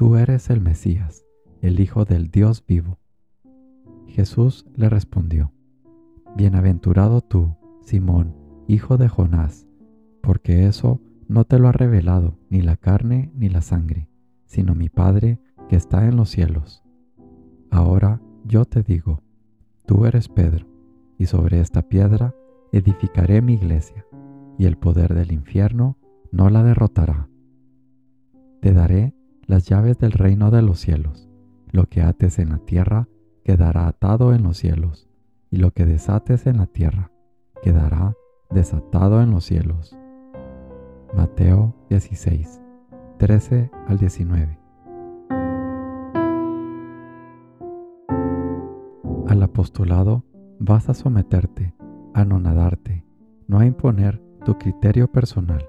Tú eres el Mesías, el Hijo del Dios vivo. Jesús le respondió, Bienaventurado tú, Simón, hijo de Jonás, porque eso no te lo ha revelado ni la carne ni la sangre, sino mi Padre que está en los cielos. Ahora yo te digo, tú eres Pedro, y sobre esta piedra edificaré mi iglesia, y el poder del infierno no la derrotará. Te daré las llaves del reino de los cielos. Lo que ates en la tierra quedará atado en los cielos, y lo que desates en la tierra quedará desatado en los cielos. Mateo 16, 13 al 19. Al apostolado vas a someterte, a anonadarte, no a imponer tu criterio personal.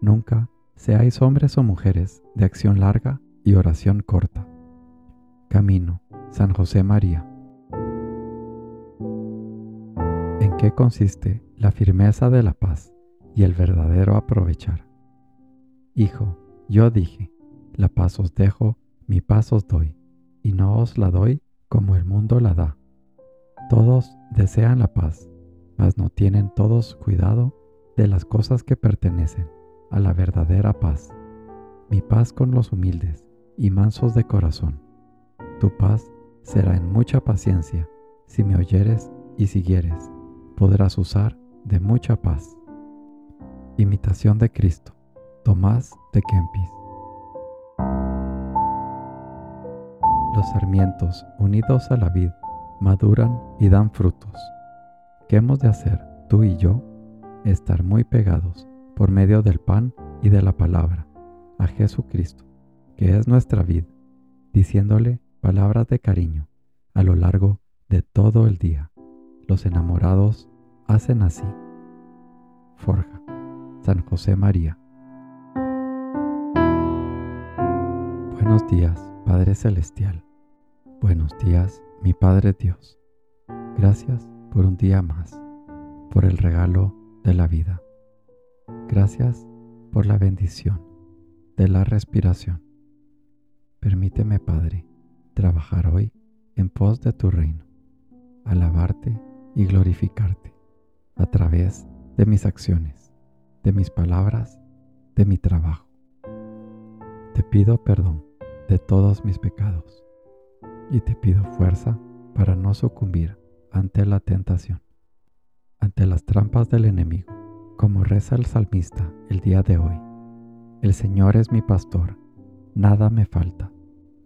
Nunca seáis hombres o mujeres de acción larga y oración corta. Camino, San José María. ¿En qué consiste la firmeza de la paz y el verdadero aprovechar? Hijo, yo dije, la paz os dejo, mi paz os doy, y no os la doy como el mundo la da. Todos desean la paz, mas no tienen todos cuidado de las cosas que pertenecen a la verdadera paz. Mi paz con los humildes y mansos de corazón. Tu paz será en mucha paciencia, si me oyeres y siguieres, podrás usar de mucha paz. Imitación de Cristo, Tomás de Kempis. Los sarmientos unidos a la vid maduran y dan frutos. ¿Qué hemos de hacer tú y yo? Estar muy pegados por medio del pan y de la palabra a Jesucristo, que es nuestra vida, diciéndole palabras de cariño a lo largo de todo el día. Los enamorados hacen así. Forja, San José María. Buenos días, Padre Celestial. Buenos días, mi Padre Dios. Gracias por un día más, por el regalo de la vida. Gracias por la bendición de la respiración. Permíteme, Padre, trabajar hoy en pos de tu reino, alabarte y glorificarte a través de mis acciones, de mis palabras, de mi trabajo. Te pido perdón de todos mis pecados y te pido fuerza para no sucumbir ante la tentación, ante las trampas del enemigo, como reza el salmista el día de hoy. El Señor es mi pastor, nada me falta.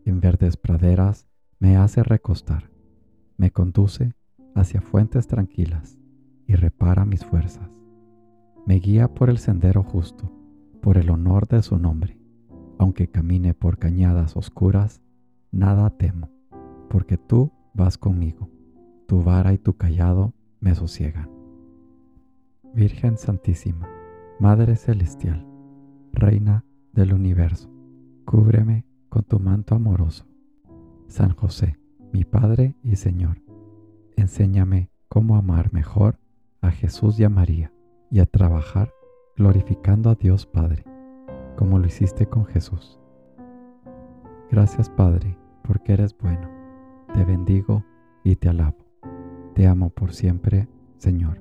En verdes praderas me hace recostar, me conduce hacia fuentes tranquilas y repara mis fuerzas. Me guía por el sendero justo, por el honor de su nombre aunque camine por cañadas oscuras, nada temo, porque tú vas conmigo, tu vara y tu callado me sosiegan. Virgen Santísima, Madre Celestial, Reina del Universo, cúbreme con tu manto amoroso. San José, mi Padre y Señor, enséñame cómo amar mejor a Jesús y a María y a trabajar glorificando a Dios Padre como lo hiciste con Jesús. Gracias Padre, porque eres bueno. Te bendigo y te alabo. Te amo por siempre, Señor.